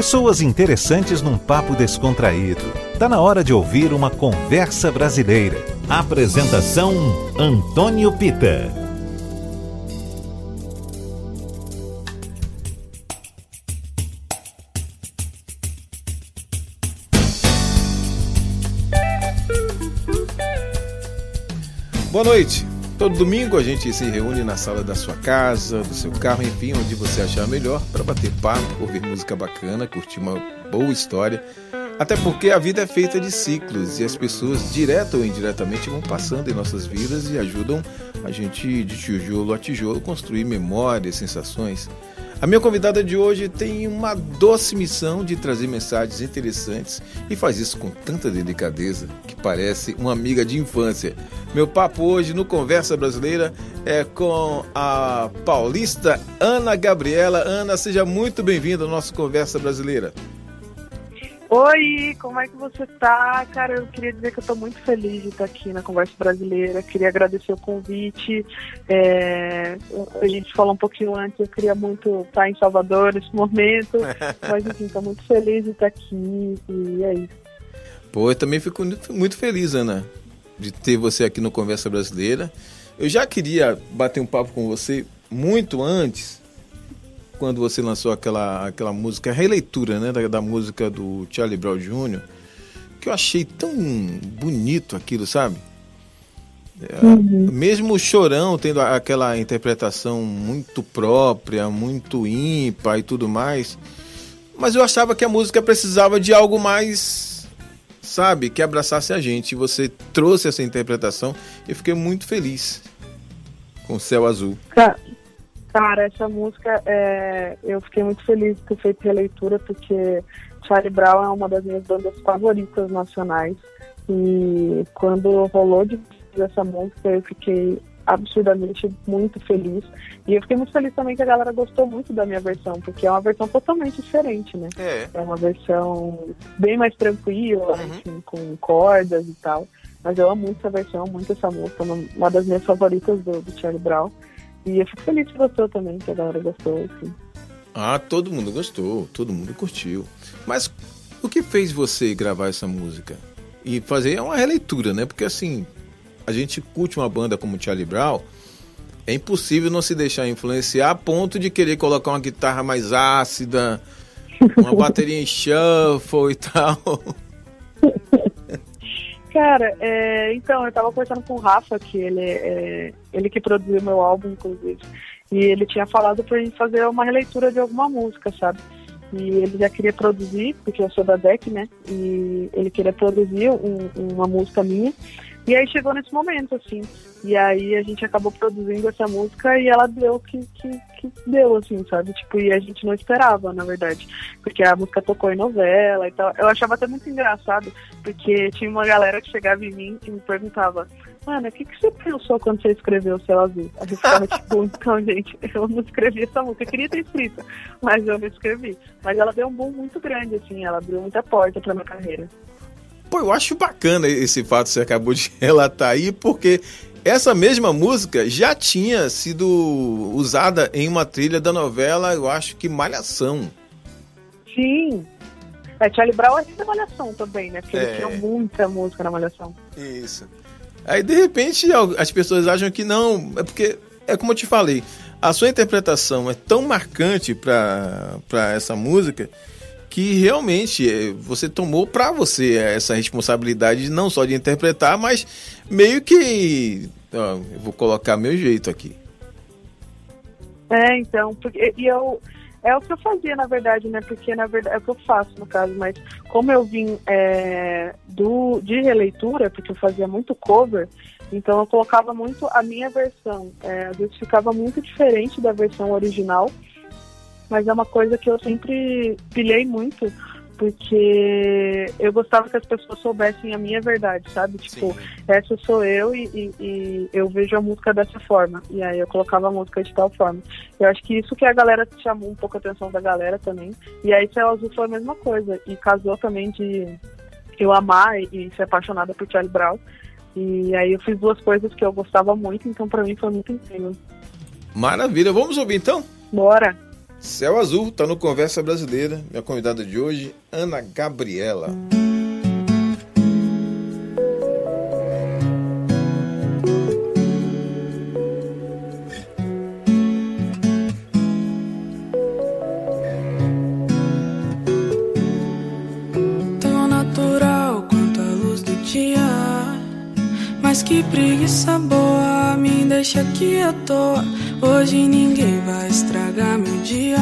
Pessoas interessantes num papo descontraído. Tá na hora de ouvir uma conversa brasileira. Apresentação Antônio Pita. Boa noite. Todo domingo a gente se reúne na sala da sua casa, do seu carro, enfim, onde você achar melhor, para bater papo, ouvir música bacana, curtir uma boa história. Até porque a vida é feita de ciclos e as pessoas, direta ou indiretamente, vão passando em nossas vidas e ajudam a gente, de tijolo a tijolo, construir memórias, sensações. A minha convidada de hoje tem uma doce missão de trazer mensagens interessantes e faz isso com tanta delicadeza que parece uma amiga de infância. Meu papo hoje no Conversa Brasileira é com a paulista Ana Gabriela. Ana, seja muito bem-vinda ao nosso Conversa Brasileira. Oi, como é que você tá? Cara, eu queria dizer que eu tô muito feliz de estar aqui na Conversa Brasileira. Queria agradecer o convite. É, a gente falou um pouquinho antes, eu queria muito estar em Salvador nesse momento. mas enfim, tô muito feliz de estar aqui e é isso. Pô, eu também fico muito feliz, Ana, de ter você aqui no Conversa Brasileira. Eu já queria bater um papo com você muito antes quando você lançou aquela, aquela música, a releitura né, da, da música do Charlie Brown Jr., que eu achei tão bonito aquilo, sabe? É, uhum. Mesmo o Chorão tendo aquela interpretação muito própria, muito ímpar e tudo mais, mas eu achava que a música precisava de algo mais, sabe, que abraçasse a gente. E você trouxe essa interpretação e fiquei muito feliz com o Céu Azul. Cara, Cara, essa música, é, eu fiquei muito feliz de ter feito releitura, porque Charlie Brown é uma das minhas bandas favoritas nacionais. E quando rolou de essa música, eu fiquei absurdamente muito feliz. E eu fiquei muito feliz também que a galera gostou muito da minha versão, porque é uma versão totalmente diferente, né? É, é uma versão bem mais tranquila, uhum. assim, com cordas e tal. Mas eu amo muito essa versão, muito essa música, uma das minhas favoritas do, do Charlie Brown. E eu fico feliz que gostou também, que a galera gostou, assim. Ah, todo mundo gostou, todo mundo curtiu. Mas o que fez você gravar essa música? E fazer uma releitura, né? Porque assim, a gente curte uma banda como Charlie Brown, é impossível não se deixar influenciar a ponto de querer colocar uma guitarra mais ácida, uma bateria em shuffle e tal. Cara, é, então, eu tava conversando com o Rafa, que ele, é, ele que produziu meu álbum, inclusive, e ele tinha falado pra gente fazer uma releitura de alguma música, sabe? E ele já queria produzir, porque eu sou da DEC, né? E ele queria produzir um, uma música minha. E aí chegou nesse momento, assim. E aí a gente acabou produzindo essa música e ela deu o que, que, que deu, assim, sabe? Tipo, e a gente não esperava, na verdade. Porque a música tocou em novela e tal. Eu achava até muito engraçado, porque tinha uma galera que chegava em mim e me perguntava, mano, o que, que você pensou quando você escreveu o Céu Azul? A gente ficava tipo, então, gente, eu não escrevi essa música. Eu queria ter escrito, mas eu não escrevi. Mas ela deu um boom muito grande, assim, ela abriu muita porta pra minha carreira. Pô, eu acho bacana esse fato que você acabou de relatar aí, porque essa mesma música já tinha sido usada em uma trilha da novela, eu acho que Malhação. Sim. É, Charlie Brown é da Malhação também, né? Porque é. ele tinha muita música na Malhação. Isso. Aí, de repente, as pessoas acham que não, é porque, é como eu te falei, a sua interpretação é tão marcante para essa música que realmente eh, você tomou para você essa responsabilidade não só de interpretar, mas meio que ó, vou colocar meu jeito aqui. É, então, porque e eu é o que eu fazia na verdade, né? Porque na verdade é o que eu faço no caso, mas como eu vim é, do de releitura, porque eu fazia muito cover, então eu colocava muito a minha versão. É, às vezes ficava muito diferente da versão original mas é uma coisa que eu sempre pilhei muito, porque eu gostava que as pessoas soubessem a minha verdade, sabe? Tipo, Sim. essa sou eu e, e, e, eu vejo a música dessa forma. E aí eu colocava a música de tal forma. Eu acho que isso que a galera chamou um pouco a atenção da galera também. E aí Céu Azul foi a mesma coisa. E casou também de eu amar e, ser apaixonada por Charlie Brown. E aí eu fiz duas coisas que eu gostava muito, então para mim foi muito incrível. Maravilha, vamos ouvir então? Bora! Céu Azul está no Conversa Brasileira. Minha convidada de hoje, Ana Gabriela. Tão natural quanto a luz do dia. Mas que preguiça boa me deixa aqui à toa. Hoje ninguém vai estragar meu dia.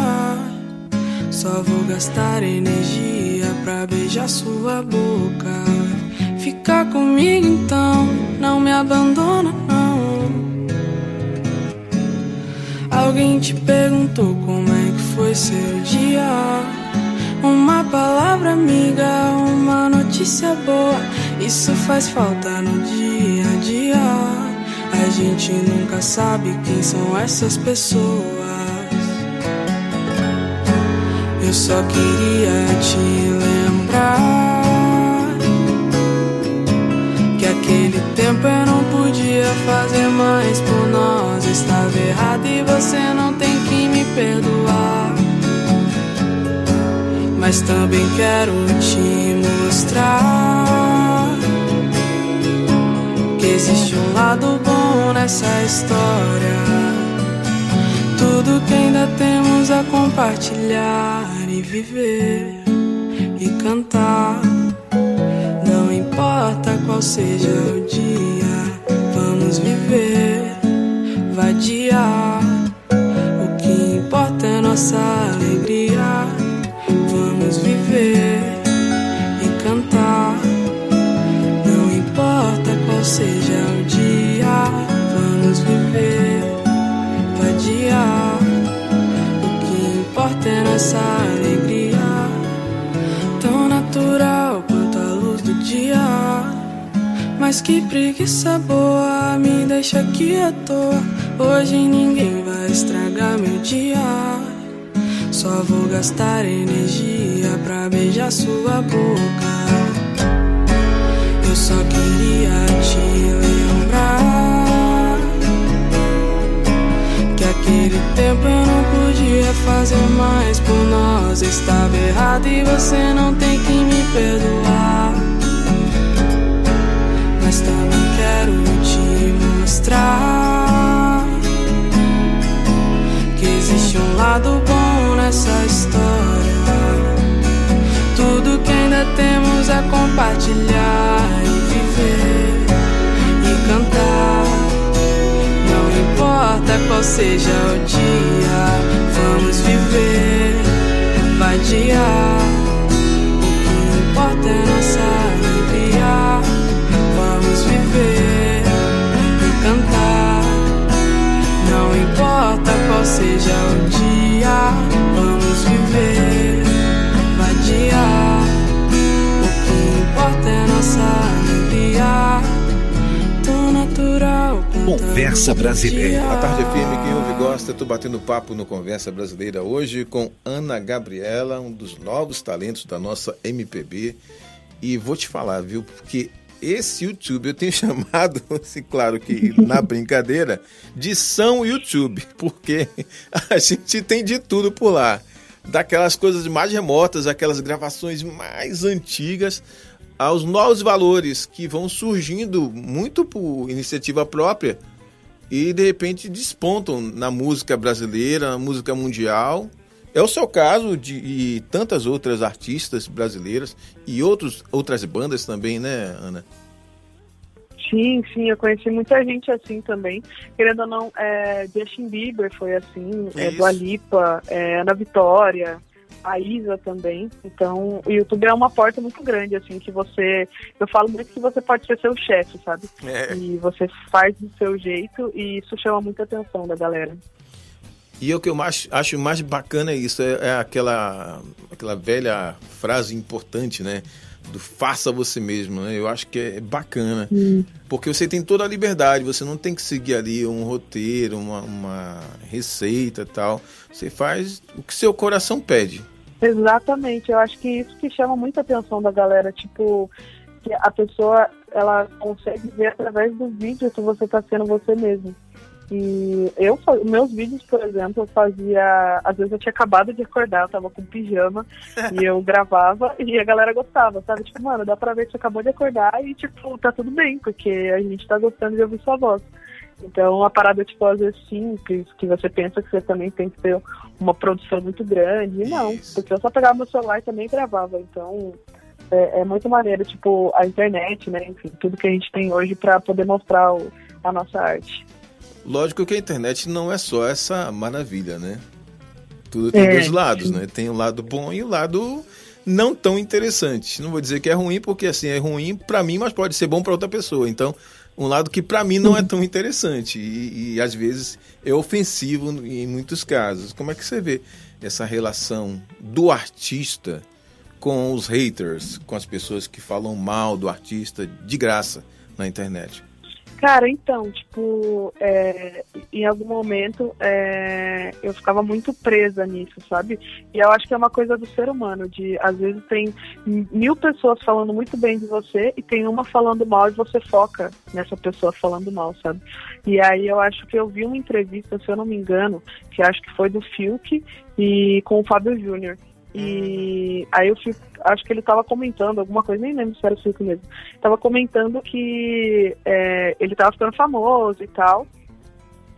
Só vou gastar energia pra beijar sua boca. Fica comigo então, não me abandona não. Alguém te perguntou como é que foi seu dia? Uma palavra amiga, uma notícia boa. Isso faz falta no dia a dia. A gente nunca sabe quem são essas pessoas. Eu só queria te lembrar que aquele tempo eu não podia fazer mais por nós. Estava errado e você não tem que me perdoar. Mas também quero te mostrar existe um lado bom nessa história. Tudo que ainda temos a compartilhar e viver e cantar. Não importa qual seja o dia, vamos viver, vadiar. O que importa é nossa alegria. Vamos viver nossa alegria, tão natural quanto a luz do dia. Mas que preguiça boa me deixa aqui à toa. Hoje ninguém vai estragar meu dia. Só vou gastar energia pra beijar sua boca. Eu só queria te lembrar nós. Estava errado e você não tem que me perdoar. Mas também quero te mostrar que existe um lado bom nessa história. Tudo que ainda temos a compartilhar e viver e cantar. Não importa qual seja o dia, vamos viver, vadiar. O que importa é nossa alegria. Vamos viver e cantar. Não importa qual seja o dia, vamos viver, vadiar. O que importa é nossa alegria, Conversa Brasileira. A tarde firme, quem ouve e gosta, tô batendo papo no Conversa Brasileira hoje com Ana Gabriela, um dos novos talentos da nossa MPB. E vou te falar, viu, porque esse YouTube eu tenho chamado, assim, claro que na brincadeira, de São YouTube, porque a gente tem de tudo por lá. Daquelas coisas mais remotas, aquelas gravações mais antigas, aos novos valores que vão surgindo muito por iniciativa própria e de repente despontam na música brasileira, na música mundial. É o seu caso de e tantas outras artistas brasileiras e outros, outras bandas também, né, Ana? Sim, sim, eu conheci muita gente assim também. Querendo ou não, é, Justin Bieber foi assim, é, isso? Dua Lipa, é, Ana Vitória, a Isa também. Então, o YouTube é uma porta muito grande, assim, que você. Eu falo muito que você pode ser seu chefe, sabe? É. E você faz do seu jeito e isso chama muita atenção da galera. E o que eu mais, acho mais bacana é isso, é, é aquela, aquela velha frase importante, né? Do faça você mesmo, né? Eu acho que é bacana. Porque você tem toda a liberdade, você não tem que seguir ali um roteiro, uma, uma receita e tal. Você faz o que seu coração pede. Exatamente, eu acho que isso que chama muita atenção da galera, tipo, que a pessoa ela consegue ver através do vídeo que você está sendo você mesmo. E eu, meus vídeos, por exemplo, eu fazia. Às vezes eu tinha acabado de acordar, eu tava com pijama e eu gravava e a galera gostava, sabe? Tipo, mano, dá pra ver que você acabou de acordar e, tipo, tá tudo bem, porque a gente tá gostando de ouvir sua voz. Então, a parada, tipo, às vezes simples, que você pensa que você também tem que ter uma produção muito grande. E não, Isso. porque eu só pegava meu celular e também gravava. Então, é, é, muito maneiro, tipo, a internet, né? Enfim, tudo que a gente tem hoje para poder mostrar o, a nossa arte. Lógico que a internet não é só essa maravilha, né? Tudo tem é, dois lados, sim. né? Tem o lado bom e o lado não tão interessante. Não vou dizer que é ruim, porque assim, é ruim para mim, mas pode ser bom para outra pessoa. Então, um lado que para mim não é tão interessante e, e, às vezes é ofensivo em muitos casos. Como é que você vê essa relação do artista com os haters, com as pessoas que falam mal do artista de graça na internet? Cara, então, tipo, é, em algum momento é, eu ficava muito presa nisso, sabe? E eu acho que é uma coisa do ser humano, de às vezes tem mil pessoas falando muito bem de você e tem uma falando mal e você foca nessa pessoa falando mal, sabe? E aí eu acho que eu vi uma entrevista, se eu não me engano, que acho que foi do Fiuk e com o Fábio Júnior. E aí eu fui, acho que ele estava comentando alguma coisa, nem lembro se era o Circo mesmo. Tava comentando que é, ele estava ficando famoso e tal.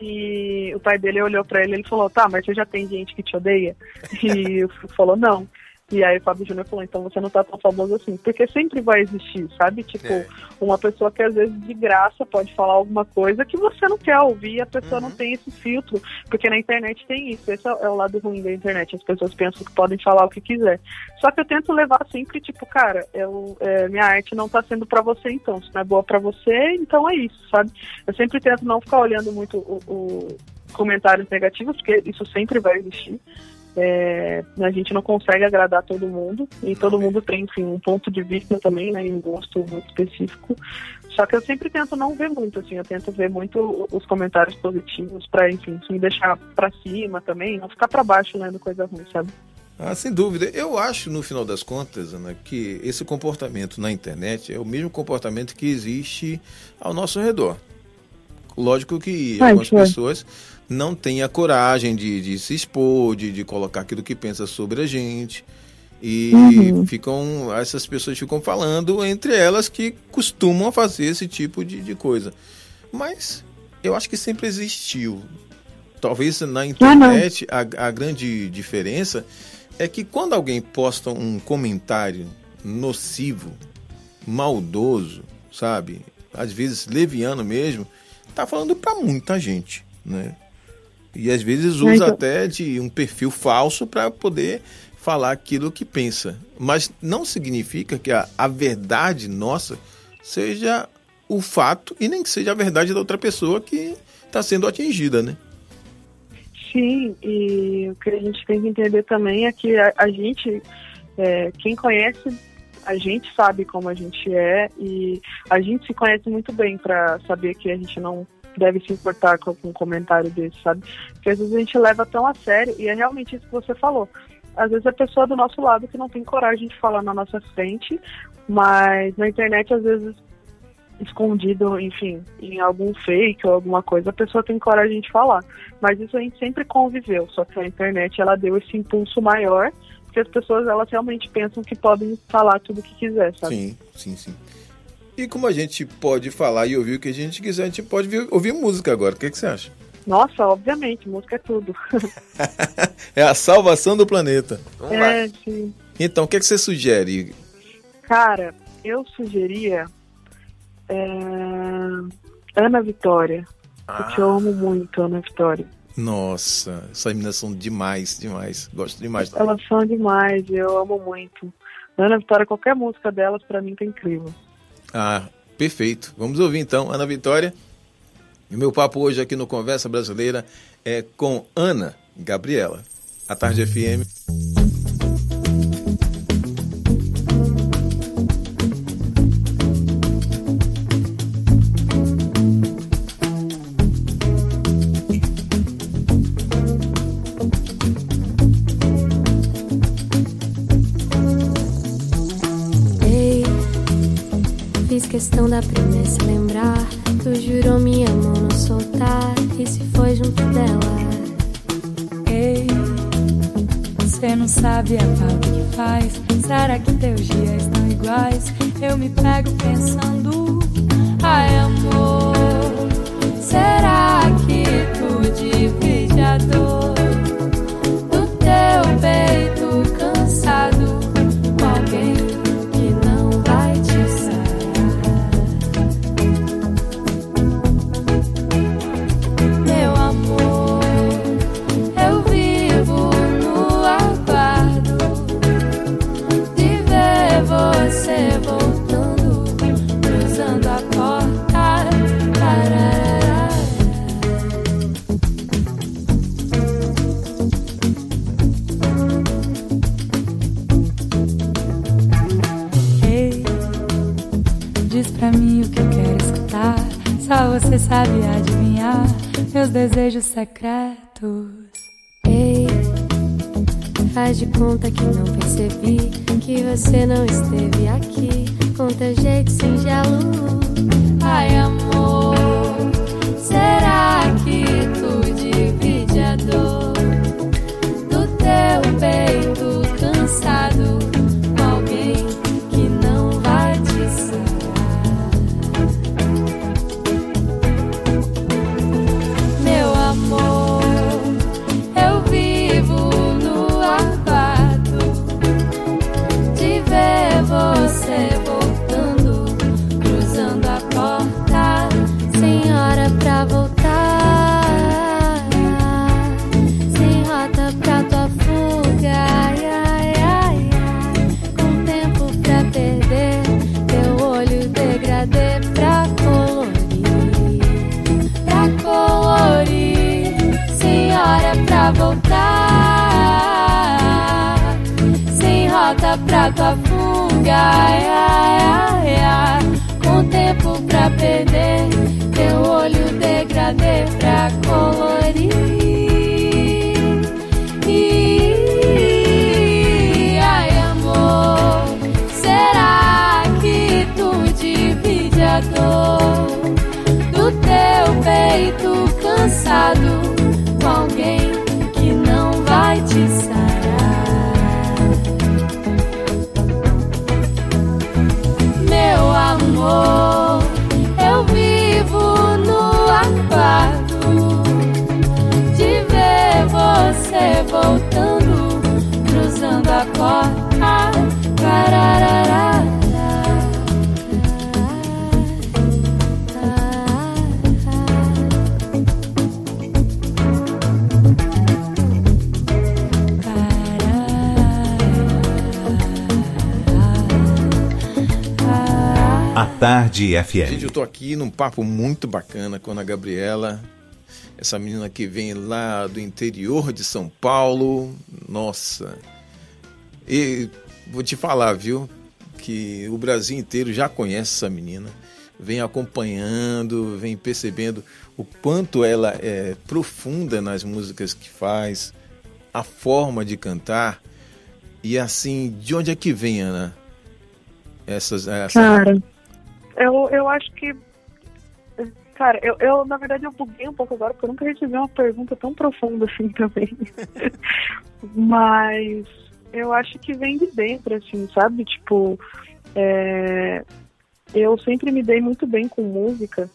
E o pai dele olhou para ele e ele falou, tá, mas você já tem gente que te odeia? E o falou, não. E aí o Fábio Júnior falou, então você não tá tão famoso assim. Porque sempre vai existir, sabe? Tipo, é. uma pessoa que às vezes de graça pode falar alguma coisa que você não quer ouvir e a pessoa uhum. não tem esse filtro. Porque na internet tem isso. Esse é o lado ruim da internet. As pessoas pensam que podem falar o que quiser. Só que eu tento levar sempre, tipo, cara, eu, é, minha arte não tá sendo para você então. Se não é boa para você, então é isso, sabe? Eu sempre tento não ficar olhando muito o, o comentários negativos, porque isso sempre vai existir. É, a gente não consegue agradar todo mundo e todo mundo tem, enfim, um ponto de vista também, né, um gosto muito específico. Só que eu sempre tento não ver muito, assim, eu tento ver muito os comentários positivos para, enfim, me deixar para cima também, não ficar para baixo lendo coisa ruim, sabe? Ah, sem dúvida. Eu acho, no final das contas, Ana, que esse comportamento na internet é o mesmo comportamento que existe ao nosso redor. Lógico que algumas pessoas não tem a coragem de, de se expor, de, de colocar aquilo que pensa sobre a gente. E uhum. ficam, essas pessoas ficam falando entre elas que costumam fazer esse tipo de, de coisa. Mas eu acho que sempre existiu. Talvez na internet a, a grande diferença é que quando alguém posta um comentário nocivo, maldoso, sabe? Às vezes leviano mesmo, tá falando para muita gente, né? E às vezes usa então... até de um perfil falso para poder falar aquilo que pensa. Mas não significa que a, a verdade nossa seja o fato e nem que seja a verdade da outra pessoa que está sendo atingida, né? Sim, e o que a gente tem que entender também é que a, a gente, é, quem conhece a gente sabe como a gente é e a gente se conhece muito bem para saber que a gente não deve se importar com um comentário desse, sabe? Porque às vezes a gente leva tão a sério, e é realmente isso que você falou. Às vezes a pessoa do nosso lado que não tem coragem de falar na nossa frente, mas na internet, às vezes, escondido, enfim, em algum fake ou alguma coisa, a pessoa tem coragem de falar. Mas isso a gente sempre conviveu, só que a internet ela deu esse impulso maior, porque as pessoas elas realmente pensam que podem falar tudo o que quiser, sabe? Sim, sim, sim. E como a gente pode falar e ouvir o que a gente quiser, a gente pode ouvir música agora. O que, é que você acha? Nossa, obviamente, música é tudo. é a salvação do planeta. Vamos é, lá. sim. Então, o que, é que você sugere? Cara, eu sugeria é... Ana Vitória. Ah. Eu amo muito Ana Vitória. Nossa, essas meninas são demais, demais. Gosto demais. Elas são demais, eu amo muito. Ana Vitória, qualquer música delas, para mim, tá incrível. Ah, perfeito. Vamos ouvir então, Ana Vitória. E meu papo hoje aqui no Conversa Brasileira é com Ana Gabriela. A Tarde FM. Questão da promessa lembrar. Tu jurou minha mão não soltar. E se junto dela. Ei, você não sabe a falta que faz. Será que teus dias estão iguais? Eu me pego pensando, ai amor, será que tu divide a dor sabe adivinhar meus desejos secretos. Ei, faz de conta que não percebi que você não esteve aqui com teu jeito singelo. Ai, amor, será que tu ai, ai, voltando, cruzando a porta. A Tarde FM. Gente, eu tô aqui num papo muito bacana com a Gabriela, essa menina que vem lá do interior de São Paulo. Nossa. E vou te falar, viu, que o Brasil inteiro já conhece essa menina, vem acompanhando, vem percebendo o quanto ela é profunda nas músicas que faz, a forma de cantar. E assim, de onde é que vem, Ana? Essas, essa... Cara, eu, eu acho que. Cara, eu, eu na verdade eu buguei um pouco agora, porque eu nunca recebi uma pergunta tão profunda assim também. Mas eu acho que vem de dentro, assim, sabe? Tipo, é, eu sempre me dei muito bem com música.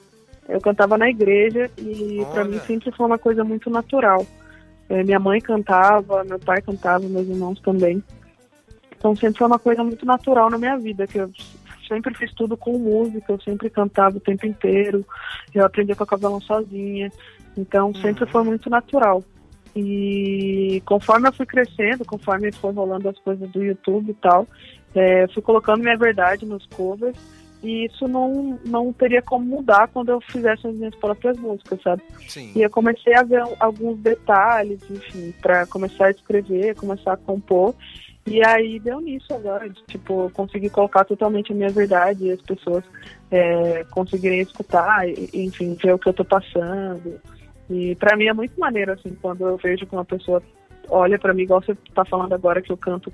Eu cantava na igreja e para mim sempre foi uma coisa muito natural. É, minha mãe cantava, meu pai cantava, meus irmãos também. Então sempre foi uma coisa muito natural na minha vida, que eu sempre fiz tudo com música, eu sempre cantava o tempo inteiro, eu aprendi a tocar violão sozinha, então sempre uhum. foi muito natural. E conforme eu fui crescendo, conforme foi rolando as coisas do YouTube e tal, é, fui colocando minha verdade nos covers e isso não, não teria como mudar quando eu fizesse as minhas próprias músicas, sabe? Sim. E eu comecei a ver alguns detalhes, enfim, para começar a escrever, começar a compor. E aí deu nisso agora, de, tipo, conseguir colocar totalmente a minha verdade e as pessoas é, conseguirem escutar, enfim, ver o que eu tô passando. E para mim é muito maneiro, assim, quando eu vejo que uma pessoa olha para mim, igual você tá falando agora, que eu canto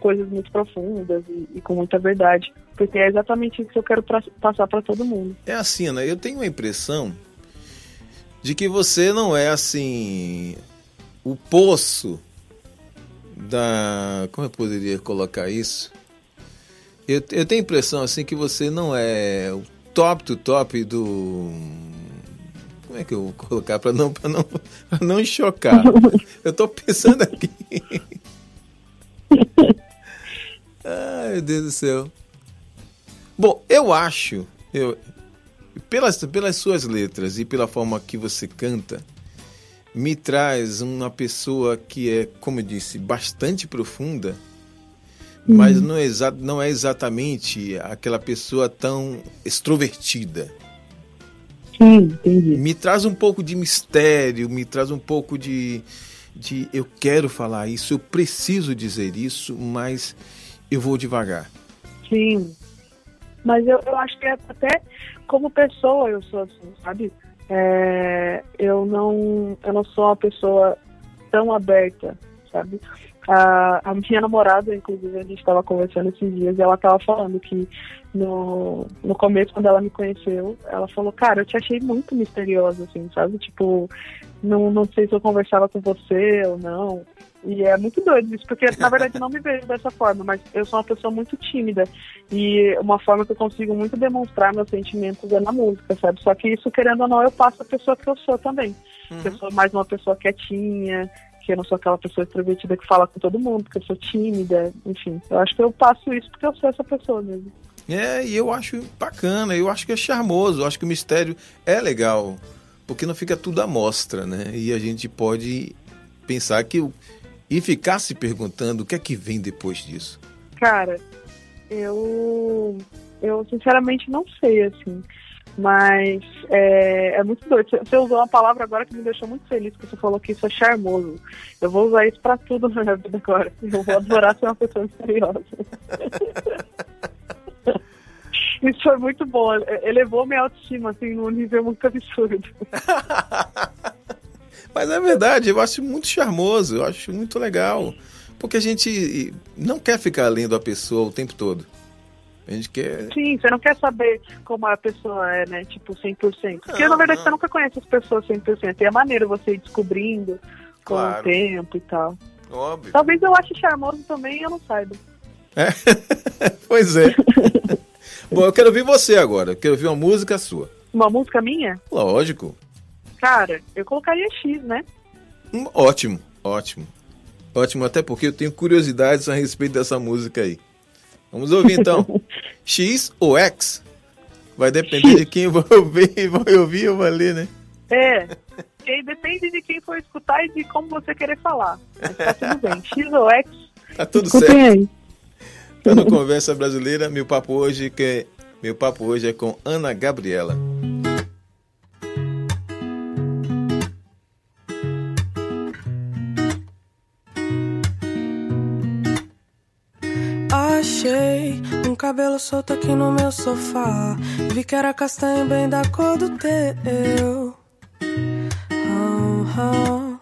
coisas muito profundas e, e, com muita verdade. Porque é exatamente isso que eu quero pra, passar para todo mundo. É assim, né? Eu tenho a impressão de que você não é assim o poço da. Como eu poderia colocar isso? Eu, eu tenho a impressão assim que você não é o top do top do. Como é que eu vou colocar para não, pra não, pra não chocar? Eu estou pensando aqui. Ai, meu Deus do céu. Bom, eu acho, eu, pelas, pelas suas letras e pela forma que você canta, me traz uma pessoa que é, como eu disse, bastante profunda, uhum. mas não é, não é exatamente aquela pessoa tão extrovertida. Sim, entendi. Me traz um pouco de mistério, me traz um pouco de, de eu quero falar isso, eu preciso dizer isso, mas eu vou devagar. Sim. Mas eu, eu acho que é até como pessoa eu sou assim, sabe? É, eu não eu não sou uma pessoa tão aberta, sabe? A, a minha namorada, inclusive, a gente estava conversando esses dias e ela estava falando que no, no começo, quando ela me conheceu, ela falou, cara, eu te achei muito misteriosa, assim, sabe? Tipo, não, não sei se eu conversava com você ou não. E é muito doido isso, porque na verdade não me vejo dessa forma, mas eu sou uma pessoa muito tímida. E uma forma que eu consigo muito demonstrar meus sentimentos é na música, sabe? Só que isso, querendo ou não, eu passo a pessoa que eu sou também. Uhum. Eu sou mais uma pessoa quietinha, que eu não sou aquela pessoa extrovertida que fala com todo mundo, porque eu sou tímida, enfim. Eu acho que eu passo isso porque eu sou essa pessoa mesmo. É, e eu acho bacana, eu acho que é charmoso, eu acho que o mistério é legal, porque não fica tudo à mostra, né? E a gente pode pensar que e ficar se perguntando o que é que vem depois disso? Cara, eu eu sinceramente não sei assim, mas é, é muito doido. Você usou uma palavra agora que me deixou muito feliz, que você falou que isso é charmoso. Eu vou usar isso para tudo na minha vida agora. Eu vou adorar ser uma pessoa misteriosa. isso foi muito bom. Elevou minha autoestima assim num nível muito absurdo. Mas é verdade, eu acho muito charmoso, eu acho muito legal. Porque a gente não quer ficar lendo a pessoa o tempo todo. A gente quer. Sim, você não quer saber como a pessoa é, né? Tipo, 100%. Porque não, na verdade não. você nunca conhece as pessoas 100%. E é maneiro você ir descobrindo com claro. o tempo e tal. Óbvio. Talvez eu ache charmoso também e eu não saiba. É? pois é. Bom, eu quero ouvir você agora. Eu quero ouvir uma música sua. Uma música minha? Lógico. Cara, eu colocaria X, né? Hum, ótimo, ótimo. Ótimo, até porque eu tenho curiosidades a respeito dessa música aí. Vamos ouvir então. X ou X? Vai depender X. de quem vai ouvir, vai ouvir ou vai ler, né? É. E depende de quem for escutar e de como você querer falar. Mas tá tudo bem. X ou X? Tá tudo certo. Aí. Tá no Conversa Brasileira, meu papo hoje que é, meu papo hoje é com Ana Gabriela. Achei um cabelo solto aqui no meu sofá. Vi que era castanho bem da cor do teu. Oh.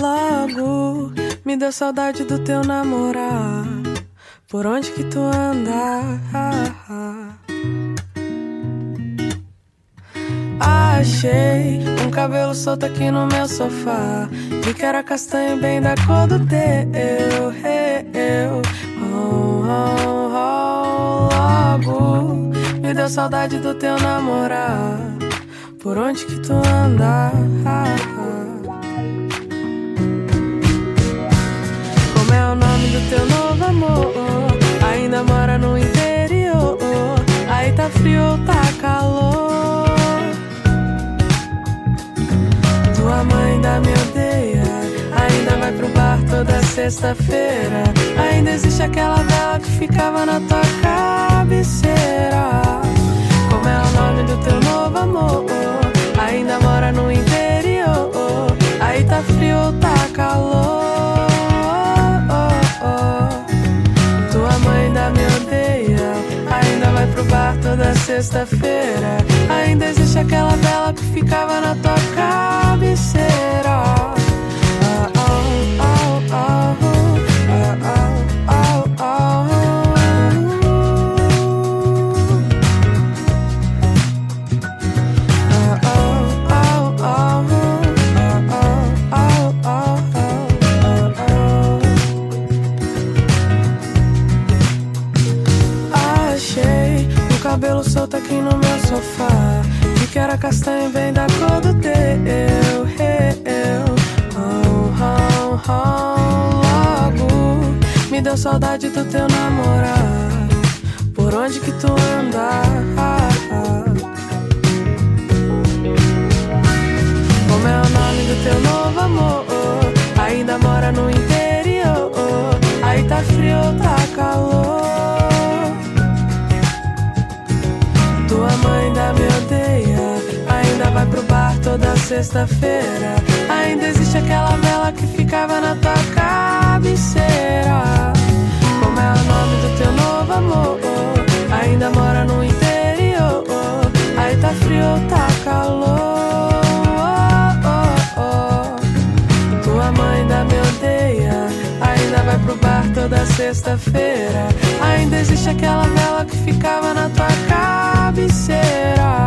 Logo me deu saudade do teu namorar. Por onde que tu anda? Achei um cabelo solto aqui no meu sofá. Vi que era castanho bem da cor do teu. Eu, oh, oh, oh, logo me deu saudade do teu namorar. Por onde que tu anda? Como é o nome do teu novo amor? Ainda mora no interior. Aí tá frio tá calor? Tua mãe ainda me odeia. Ainda vai pro bar toda sexta-feira. Ainda existe aquela vela que ficava na tua cabeceira. Como é o nome do teu novo amor? Ainda mora no interior. Aí tá frio tá calor? Toda sexta-feira. Ainda existe aquela vela que ficava na tua cabeceira. Era castanho bem da cor do teu. Eu, oh, oh, oh, logo me deu saudade do teu namorado. Por onde que tu anda? Como é o nome do teu novo amor? Ainda mora no interior. Aí tá frio, tá calor. Toda sexta-feira. Ainda existe aquela vela que ficava na tua cabeceira. Como é o nome do teu novo amor? Ainda mora no interior. Aí tá frio, tá calor. Tua mãe ainda me odeia. Ainda vai pro bar toda sexta-feira. Ainda existe aquela vela que ficava na tua cabeceira.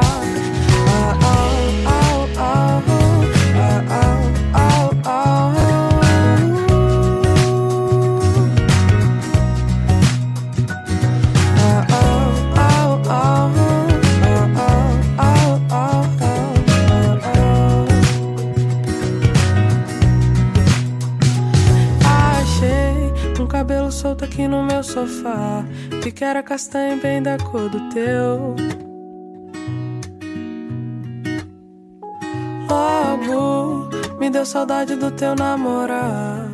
Sofá. Vi que era castanho bem da cor do teu. Logo me deu saudade do teu namorar.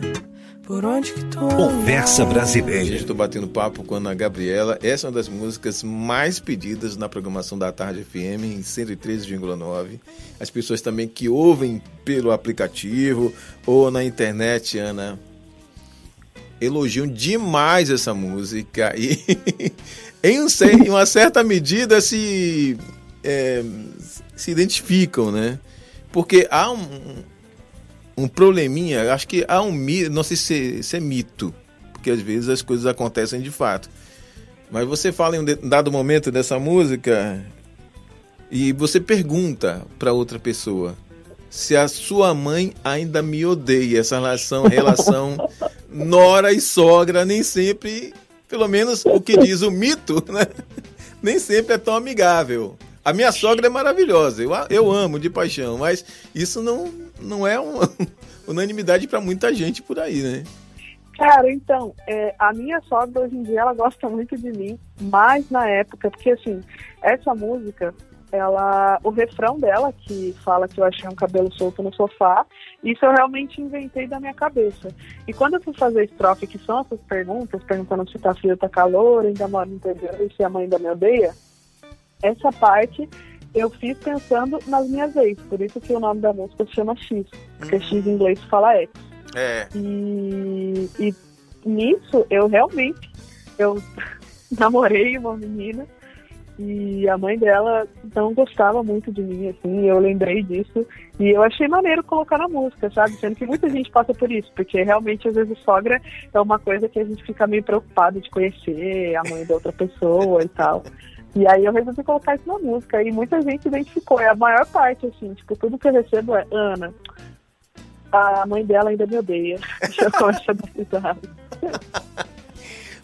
Por onde que tu Conversa Gente, Brasileira. estou batendo papo com a Ana Gabriela. Essa é uma das músicas mais pedidas na programação da Tarde FM em 103,9. As pessoas também que ouvem pelo aplicativo ou na internet, Ana, elogiam demais essa música e em, um em uma certa medida se é, se identificam, né? Porque há um, um probleminha, acho que há um mito, não sei se, se é mito, porque às vezes as coisas acontecem de fato. Mas você fala em um dado momento dessa música e você pergunta para outra pessoa se a sua mãe ainda me odeia. Essa relação, relação nora e sogra nem sempre, pelo menos o que diz o mito, né? Nem sempre é tão amigável. A minha sogra é maravilhosa, eu, eu amo de paixão, mas isso não, não é uma unanimidade para muita gente por aí, né? Cara, então, é, a minha sogra hoje em dia ela gosta muito de mim, mas na época, porque assim, essa música, ela, o refrão dela que fala que eu achei um cabelo solto no sofá, isso eu realmente inventei da minha cabeça. E quando eu fui fazer a estrofe, que são essas perguntas, perguntando se tá frio, tá calor, ainda moro no interior e se a mãe ainda me odeia, essa parte eu fiz pensando nas minhas ex, por isso que o nome da música se chama X, porque X em inglês fala X. É. E, e nisso eu realmente eu namorei uma menina e a mãe dela não gostava muito de mim, assim, eu lembrei disso e eu achei maneiro colocar na música, sabe? Sendo que muita gente passa por isso, porque realmente às vezes sogra é uma coisa que a gente fica meio preocupado de conhecer a mãe da outra pessoa e tal. E aí eu resolvi colocar isso na música e muita gente identificou, é a maior parte, assim, tipo, tudo que eu recebo é Ana, a mãe dela ainda me odeia. Eu começo a dar.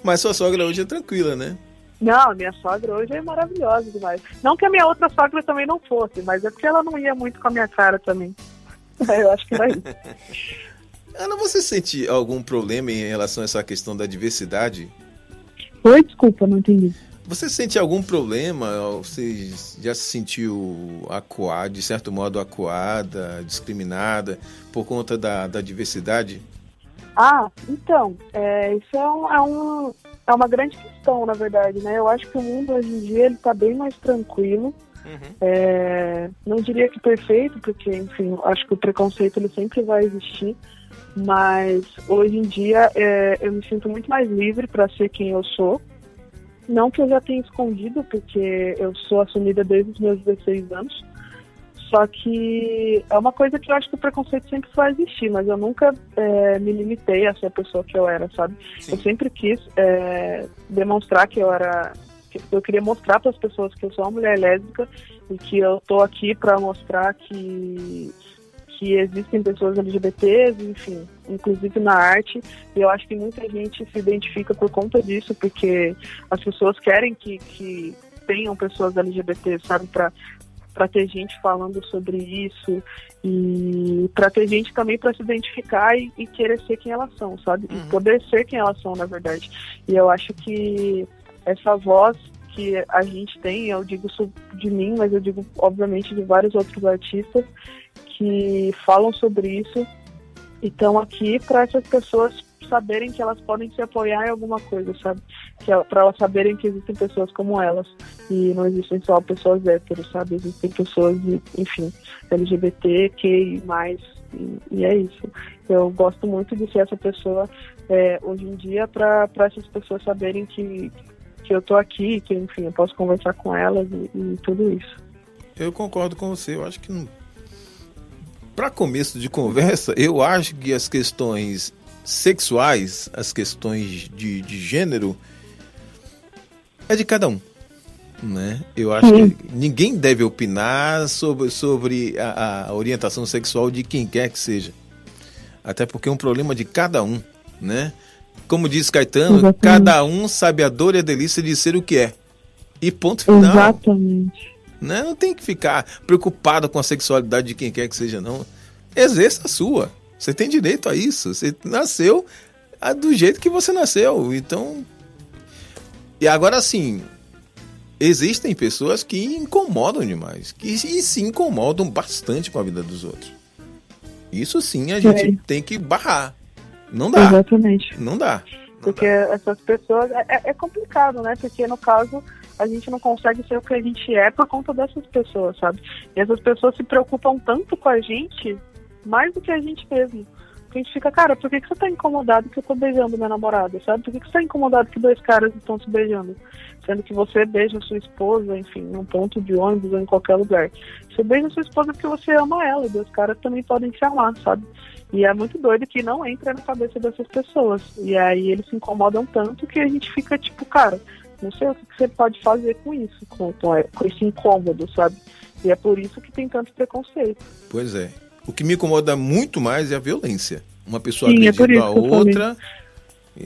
Mas sua sogra hoje é tranquila, né? Não, minha sogra hoje é maravilhosa demais. Não que a minha outra sogra também não fosse, mas é porque ela não ia muito com a minha cara também. Eu acho que era isso. Ana, você sente algum problema em relação a essa questão da diversidade? Oi, desculpa, não entendi. Você sente algum problema? Você já se sentiu acuada, de certo modo acuada, discriminada por conta da, da diversidade? Ah, então, é, isso é, um, é, um, é uma grande questão, na verdade, né? Eu acho que o mundo hoje em dia ele tá bem mais tranquilo. É, não diria que perfeito, porque, enfim, acho que o preconceito ele sempre vai existir. Mas hoje em dia é, eu me sinto muito mais livre para ser quem eu sou. Não que eu já tenha escondido, porque eu sou assumida desde os meus 16 anos. Só que é uma coisa que eu acho que o preconceito sempre vai existir, mas eu nunca é, me limitei a ser a pessoa que eu era, sabe? Sim. Eu sempre quis é, demonstrar que eu era. que eu queria mostrar para as pessoas que eu sou uma mulher lésbica e que eu tô aqui para mostrar que que existem pessoas LGBTs, enfim, inclusive na arte, e eu acho que muita gente se identifica por conta disso, porque as pessoas querem que, que tenham pessoas LGBT, sabe, para para ter gente falando sobre isso e para ter gente também para se identificar e, e, querer ser quem elas são, sabe? Uhum. E poder ser quem elas são, na verdade. E eu acho que essa voz que a gente tem, eu digo isso de mim, mas eu digo obviamente de vários outros artistas que falam sobre isso e estão aqui para essas pessoas saberem que elas podem se apoiar em alguma coisa, sabe? Que é, para elas saberem que existem pessoas como elas e não existem só pessoas héteros, sabe? Existem pessoas, de, enfim, LGBT, que mais e, e, é isso. Eu gosto muito de ser essa pessoa é, hoje em dia para essas pessoas saberem que, que eu tô aqui, que enfim, eu posso conversar com elas e, e tudo isso. Eu concordo com você. Eu acho que para começo de conversa, eu acho que as questões sexuais, as questões de, de gênero, é de cada um. Né? Eu acho Sim. que ninguém deve opinar sobre, sobre a, a, orientação sexual de quem quer que seja. Até porque é um problema de cada um. Né? Como diz Caetano, Exatamente. cada um sabe a dor e a delícia de ser o que é. E ponto final. Exatamente. Né? Não tem que ficar preocupado com a sexualidade de quem quer que seja, não. Exerça a sua. Você tem direito a isso. Você nasceu do jeito que você nasceu. Então. E agora sim, existem pessoas que incomodam demais. Que e se incomodam bastante com a vida dos outros. Isso sim a gente é. tem que barrar. Não dá. Exatamente. Não dá. Não Porque dá. essas pessoas. É, é, é complicado, né? Porque no caso a gente não consegue ser o que a gente é por conta dessas pessoas, sabe? E essas pessoas se preocupam tanto com a gente mais do que a gente mesmo. Porque a gente fica, cara, por que, que você tá incomodado que eu tô beijando minha namorada, sabe? Por que, que você tá incomodado que dois caras estão se beijando? Sendo que você beija sua esposa, enfim, num ponto de ônibus ou em qualquer lugar. Você beija sua esposa porque você ama ela, e dois caras também podem se amar, sabe? E é muito doido que não entra na cabeça dessas pessoas. E aí eles se incomodam tanto que a gente fica tipo, cara, não sei o que você pode fazer com isso, com, com esse incômodo, sabe? E é por isso que tem tanto preconceito. Pois é. O que me incomoda muito mais é a violência. Uma pessoa Sim, é agredindo é a outra.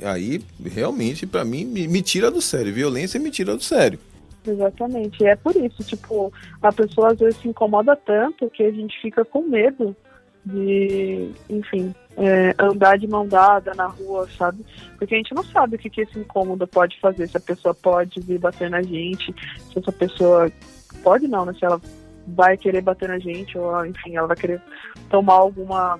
Aí, realmente, para mim, me, me, tira do sério. Violência me tira do sério. Exatamente. E é por isso, tipo, a pessoa às vezes se incomoda tanto que a gente fica com medo de, enfim, é, andar de mão dada na rua, sabe? Porque a gente não sabe o que, que esse incômodo pode fazer. Se a pessoa pode vir bater na gente, se essa pessoa. Pode não, né? Se ela vai querer bater na gente, ou enfim, ela vai querer tomar alguma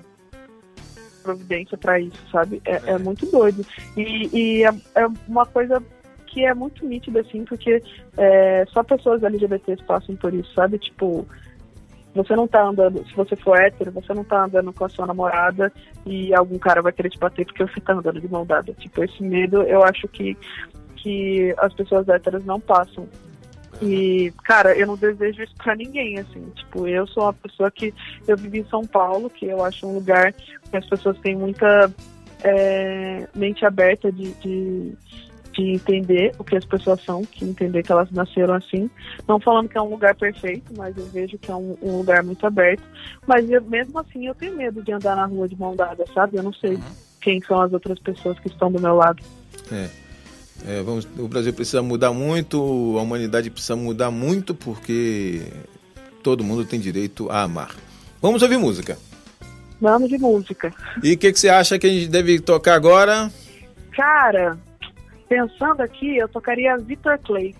providência para isso, sabe? É, é, muito doido. E, e é, é, uma coisa que é muito nítida, assim, porque é, só pessoas LGBTs passam por isso, sabe? Tipo, você não tá andando, se você for hétero, você não tá andando com a sua namorada e algum cara vai querer te bater porque você tá andando de mão dada. Tipo, esse medo eu acho que, que as pessoas héteras não passam. E, cara, eu não desejo isso pra ninguém, assim. Tipo, eu sou uma pessoa que. Eu vivi em São Paulo, que eu acho um lugar que as pessoas têm muita é, mente aberta de, de, de, entender o que as pessoas são, que entender que elas nasceram assim. Não falando que é um lugar perfeito, mas eu vejo que é um, um lugar muito aberto. Mas eu, mesmo assim, eu tenho medo de andar na rua de mão dada, sabe? Eu não sei uhum. quem são as outras pessoas que estão do meu lado. É. É, vamos, o Brasil precisa mudar muito, a humanidade precisa mudar muito porque todo mundo tem direito a amar. Vamos ouvir música. Vamos de música. E o que, que você acha que a gente deve tocar agora? Cara, pensando aqui, eu tocaria Victor Clay.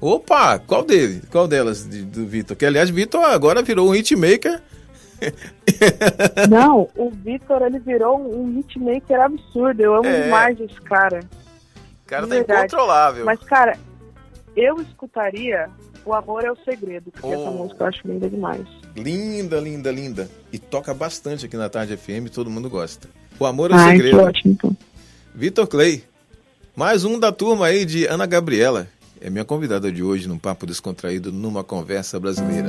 Opa, qual dele? Qual delas de, do Vitor? Que aliás, Vitor agora virou um hitmaker. Não, o Vitor ele virou um hitmaker absurdo. Eu amo é. demais esse cara cara tá verdade. incontrolável. Mas, cara, eu escutaria O Amor é o Segredo, porque oh. essa música eu acho linda demais. Linda, linda, linda. E toca bastante aqui na Tarde FM, todo mundo gosta. O Amor é o Ai, Segredo. Que ótimo, então. Vitor Clay. Mais um da turma aí de Ana Gabriela. É minha convidada de hoje no Papo Descontraído numa Conversa Brasileira.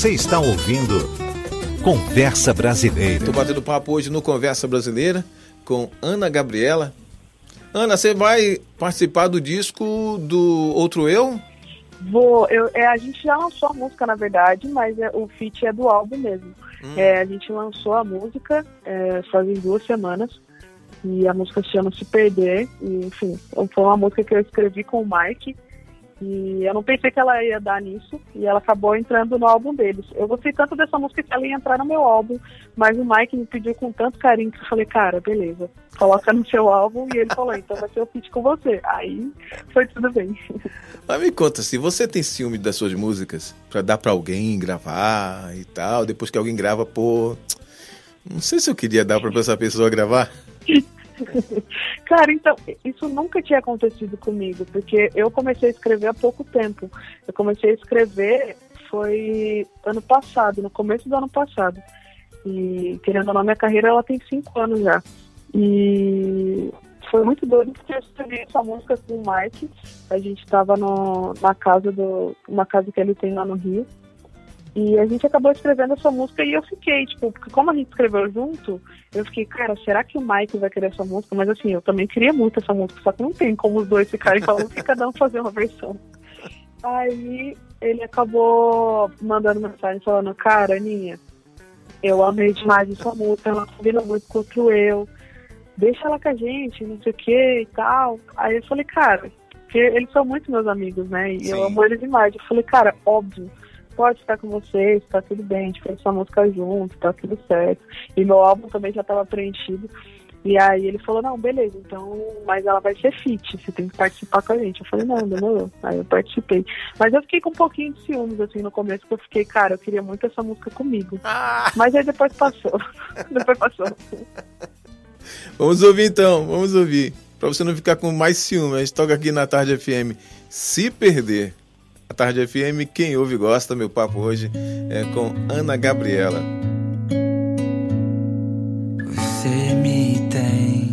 Você está ouvindo Conversa Brasileira. Estou batendo papo hoje no Conversa Brasileira com Ana Gabriela. Ana, você vai participar do disco do Outro Eu? Vou, eu, é, a gente já lançou a música, na verdade, mas é, o feat é do álbum mesmo. É, a gente lançou a música é, fazem duas semanas e a música se chama Se Perder. E, enfim, foi uma música que eu escrevi com o Mike e eu não pensei que ela ia dar nisso e ela acabou entrando no álbum deles. Eu gostei tanto dessa música que ela ia entrar no meu álbum, mas o Mike me pediu com tanto carinho que eu falei, cara, beleza, coloca no seu álbum e ele falou, então vai ser o feat com você. Aí foi tudo bem. Mas me conta, se você tem ciúme das suas músicas pra dar pra alguém gravar e tal, depois que alguém grava, pô, não sei se eu queria dar pra essa pessoa gravar. Cara, então, isso nunca tinha acontecido comigo, porque eu comecei a escrever há pouco tempo. Eu comecei a escrever foi ano passado, no começo do ano passado. E, querendo ou não, minha carreira ela tem cinco anos já. E foi muito doido porque eu escrevi essa música com o Mike. A gente estava na casa do. uma casa que ele tem lá no Rio. E a gente acabou escrevendo essa música e eu fiquei, tipo, porque como a gente escreveu junto, eu fiquei, cara, será que o Mike vai querer essa música? Mas assim, eu também queria muito essa música, só que não tem como os dois ficarem falando que cada um fazer uma versão. Aí ele acabou mandando mensagem falando, cara, Aninha, eu amei demais essa música, ela combina muito com o eu, deixa ela com a gente, não sei o que e tal. Aí eu falei, cara, porque eles são muito meus amigos, né? E Sim. eu amo eles demais. Eu falei, cara, óbvio, pode estar com vocês, tá tudo bem, a gente fez essa música junto, tá tudo certo. E meu álbum também já estava preenchido. E aí ele falou, não, beleza, então, mas ela vai ser fit, você tem que participar com a gente. Eu falei, não, demorou. Aí eu participei. Mas eu fiquei com um pouquinho de ciúmes, assim, no começo, porque eu fiquei, cara, eu queria muito essa música comigo. Mas aí depois passou. depois passou. Vamos ouvir então, vamos ouvir. Pra você não ficar com mais ciúme, a gente toca aqui na Tarde FM. Se perder. Tarde FM, quem ouve gosta. Meu papo hoje é com Ana Gabriela. Você me tem,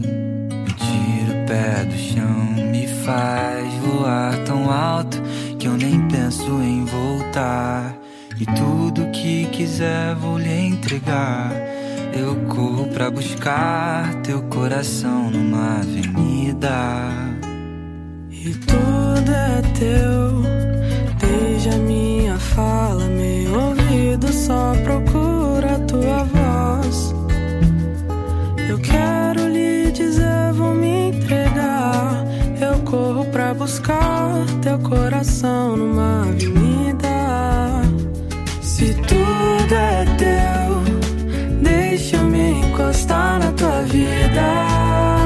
me tira o pé do chão, me faz voar tão alto que eu nem penso em voltar. E tudo que quiser vou lhe entregar. Eu corro pra buscar teu coração numa avenida. E tudo é teu, a minha fala, meu ouvido só procura tua voz. Eu quero lhe dizer, vou me entregar. Eu corro pra buscar teu coração numa avenida. Se tudo é teu, deixa eu me encostar na tua vida.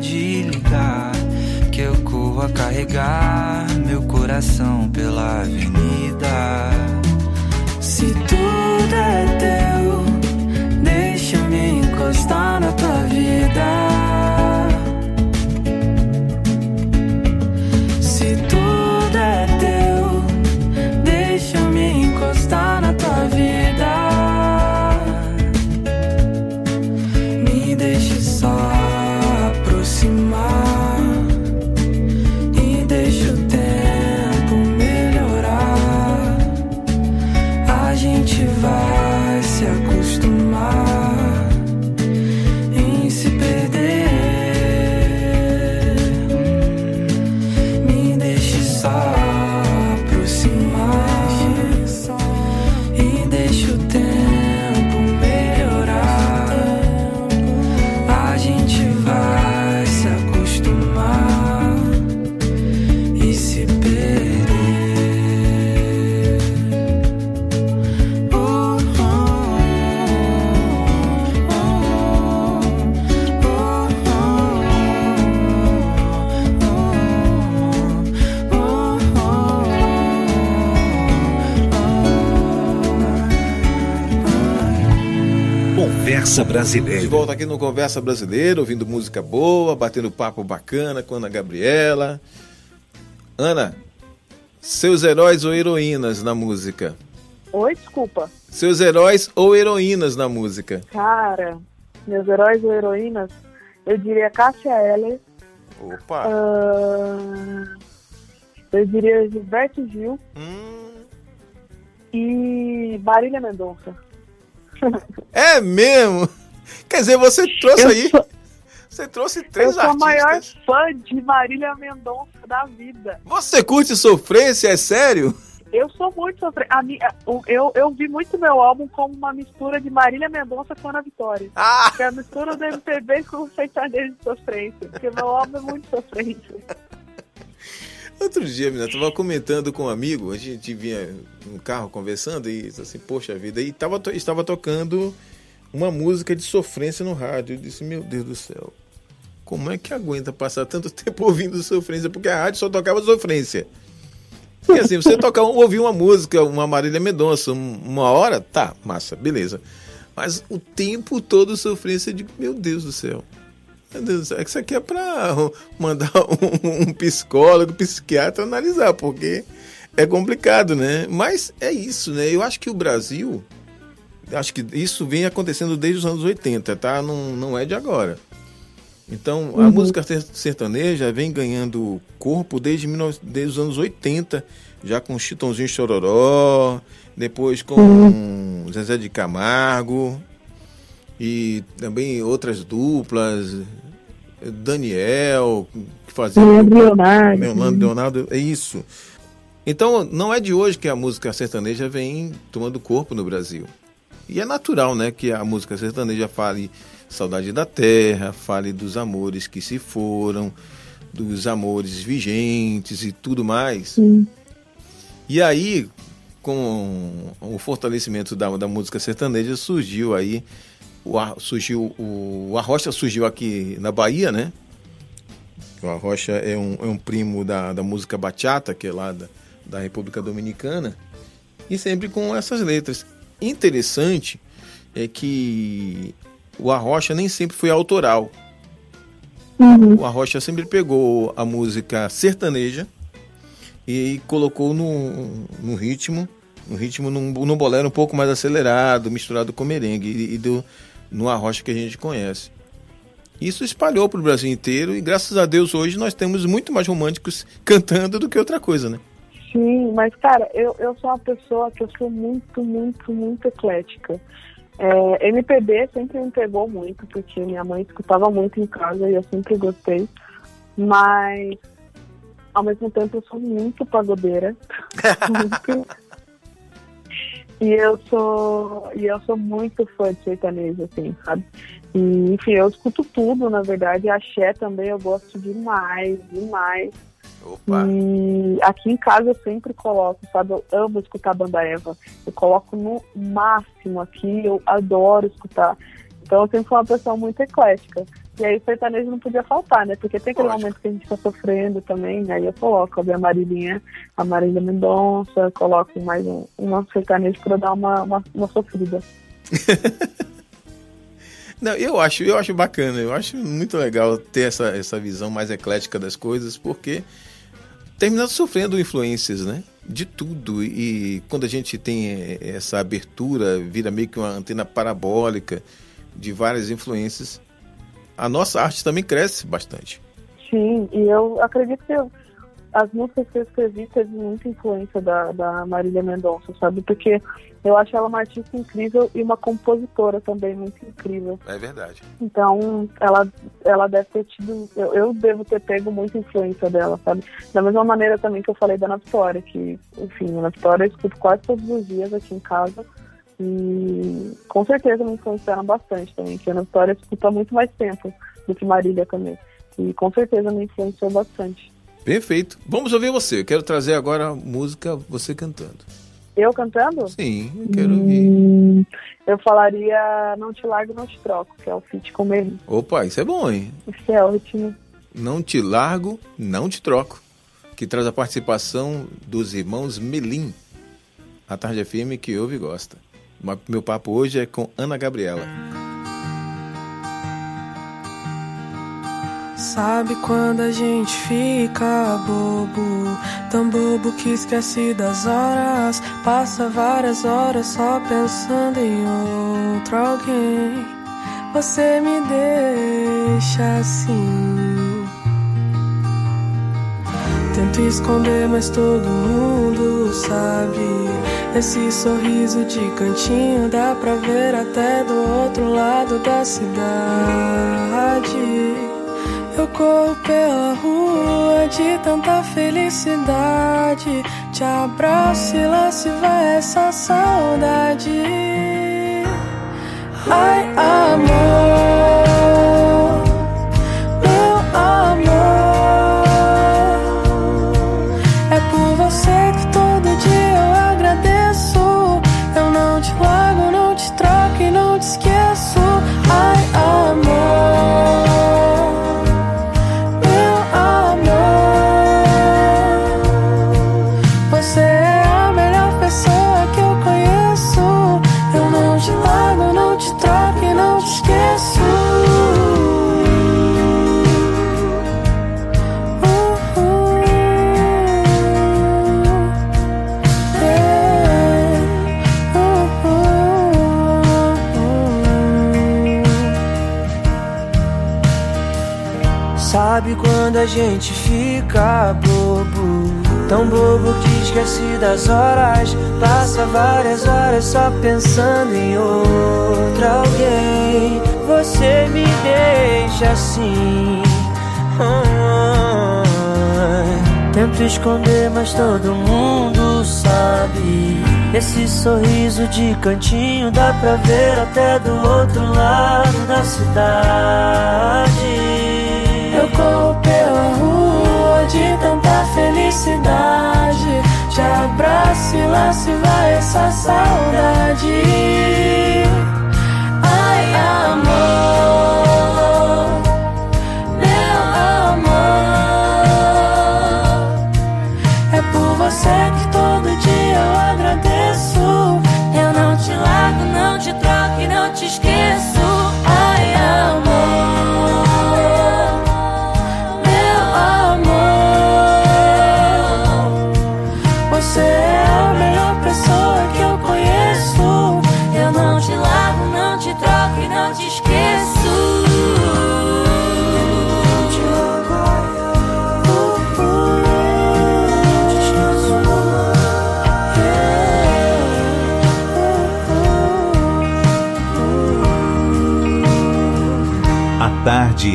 Pode ligar. Que eu corro a carregar meu coração pela avenida. Se tudo é teu, deixa eu me encostar na tua vida. Conversa De Brasileira. volta aqui no Conversa Brasileira, ouvindo música boa, batendo papo bacana com a Ana Gabriela. Ana, seus heróis ou heroínas na música? Oi, desculpa. Seus heróis ou heroínas na música? Cara, meus heróis ou heroínas, eu diria Cássia Eller, Opa! ahn, eu diria Gilberto Gil Hum, e Marília Mendonça. É mesmo? Quer dizer, você trouxe Eu aí. sou- Você trouxe Eu três sou a maior artistas. fã de Marília Mendonça da vida. Você curte sofrência, é sério? Eu sou muito sofrente. A minha- o- Eu, eu vi muito meu álbum como uma mistura de Marília Mendonça com Ana Vitória. Ah! Que é a mistura do MPB com o sertanejo de sofrência. Porque meu álbum é muito sofrência. Outro dia, menina, eu tava comentando com um amigo, a gente vinha no carro conversando e assim, poxa vida, e tava, estava tocando uma música de sofrência no rádio. Eu disse, meu Deus do céu, como é que aguenta passar tanto tempo ouvindo sofrência? Porque a rádio só tocava sofrência. Porque assim, você tocar, ouvir uma música, uma Marília Mendonça, um- uma hora, tá, massa, beleza. Mas o tempo todo sofrência de, meu Deus do céu. Meu Deus do céu, isso aqui é pra mandar um, um psicólogo, psiquiatra analisar, porque é complicado, né? Mas é isso, né? Eu acho que o Brasil, acho que isso vem acontecendo desde os anos 80, tá? Não, não é de agora. Então, a música ser- sertaneja vem ganhando corpo desde, 19 desde os anos 80, já com Chitãozinho Chororó, depois com Zezé de Camargo, e também outras duplas, Daniel, que fazia. Leandro Leonardo. Leonardo, Leonardo, é isso. Então, não é de hoje que a música sertaneja vem tomando corpo no Brasil. E é natural, né, que a música sertaneja fale saudade da terra, fale dos amores que se foram, dos amores vigentes e tudo mais. E aí, com o fortalecimento da, da música sertaneja, surgiu aí, o, surgiu o, Arrocha surgiu aqui na Bahia, né? O Arrocha é um, é um primo da, da música bachata, que é lá da, da República Dominicana, e sempre com essas letras. Interessante é que o Arrocha nem sempre foi autoral. Uhum. O Arrocha sempre pegou a música sertaneja e colocou no, no ritmo, no ritmo num, num bolero um pouco mais acelerado, misturado com merengue e, e do, no Arrocha que a gente conhece. Isso espalhou para o Brasil inteiro e graças a Deus hoje nós temos muito mais românticos cantando do que outra coisa, né? Sim, mas cara, eu, eu sou uma pessoa que eu sou muito, muito, muito eclética. É, MPB sempre me pegou muito, porque minha mãe escutava muito em casa e eu sempre gostei. Mas ao mesmo tempo eu sou muito pagodeira. muito. E eu sou e eu sou muito fã de sertanejo, assim, sabe? E, enfim, eu escuto tudo, na verdade. Axé também eu gosto demais, demais. Opa. E aqui em casa eu sempre coloco, sabe? Eu amo escutar a banda Eva. Eu coloco no máximo aqui, eu adoro escutar. Então eu sempre fui uma pessoa muito eclética. E aí o sertanejo não podia faltar, né? Porque tem aquele Lógico. momento que a gente tá sofrendo também, aí eu coloco a Marilinha, a Marília Mendonça, coloco mais um, um sertanejo para dar uma, uma, uma sofrida. Não, eu acho, eu acho bacana, eu acho muito legal ter essa, essa visão mais eclética das coisas, porque terminando sofrendo influências, né? De tudo. E quando a gente tem essa abertura, vira meio que uma antena parabólica de várias influências, a nossa arte também cresce bastante. Sim, e eu acredito que eu, as músicas que eu escrevi teve muita influência da, da Marília Mendonça, sabe? Porque eu acho ela uma artista incrível e uma compositora também muito incrível. É verdade. Então, ela, ela deve ter tido. Eu, eu devo ter pego muita influência dela, sabe? Da mesma maneira também que eu falei da Ana Vitória, que, enfim, a Ana Vitória eu escuto quase todos os dias aqui em casa. E com certeza me influenciaram bastante também, que a Ana Vitória escuta muito mais tempo do que Marília também. E com certeza me influenciou bastante. Perfeito. Vamos ouvir você. Eu quero trazer agora a música você cantando. Eu cantando? Sim, eu quero ouvir. Hum, eu falaria Não Te Largo, Não Te Troco, que é o feat com ele. Opa, isso é bom, hein? Isso é ótimo. Não Te Largo, Não Te Troco, que traz a participação dos irmãos Melim. A Tarde FM que ouve e gosta. Meu papo hoje é com Ana Gabriela. Sabe quando a gente fica bobo, tão bobo que esquece das horas, passa várias horas só pensando em outro alguém. Você me deixa assim. Tento esconder, mas todo mundo sabe. Esse sorriso de cantinho dá pra ver até do outro lado da cidade. Eu corro pela rua de tanta felicidade. Te abraço e lá se vai essa saudade. Ai, amor. Gente fica bobo. Tão bobo que esquece das horas. Passa várias horas só pensando em outro alguém. Você me deixa assim. Tento esconder, mas todo mundo sabe. Esse sorriso de cantinho dá pra ver até do outro lado da cidade corro pela rua de tanta felicidade. Te abraço vacila se vai essa saudade.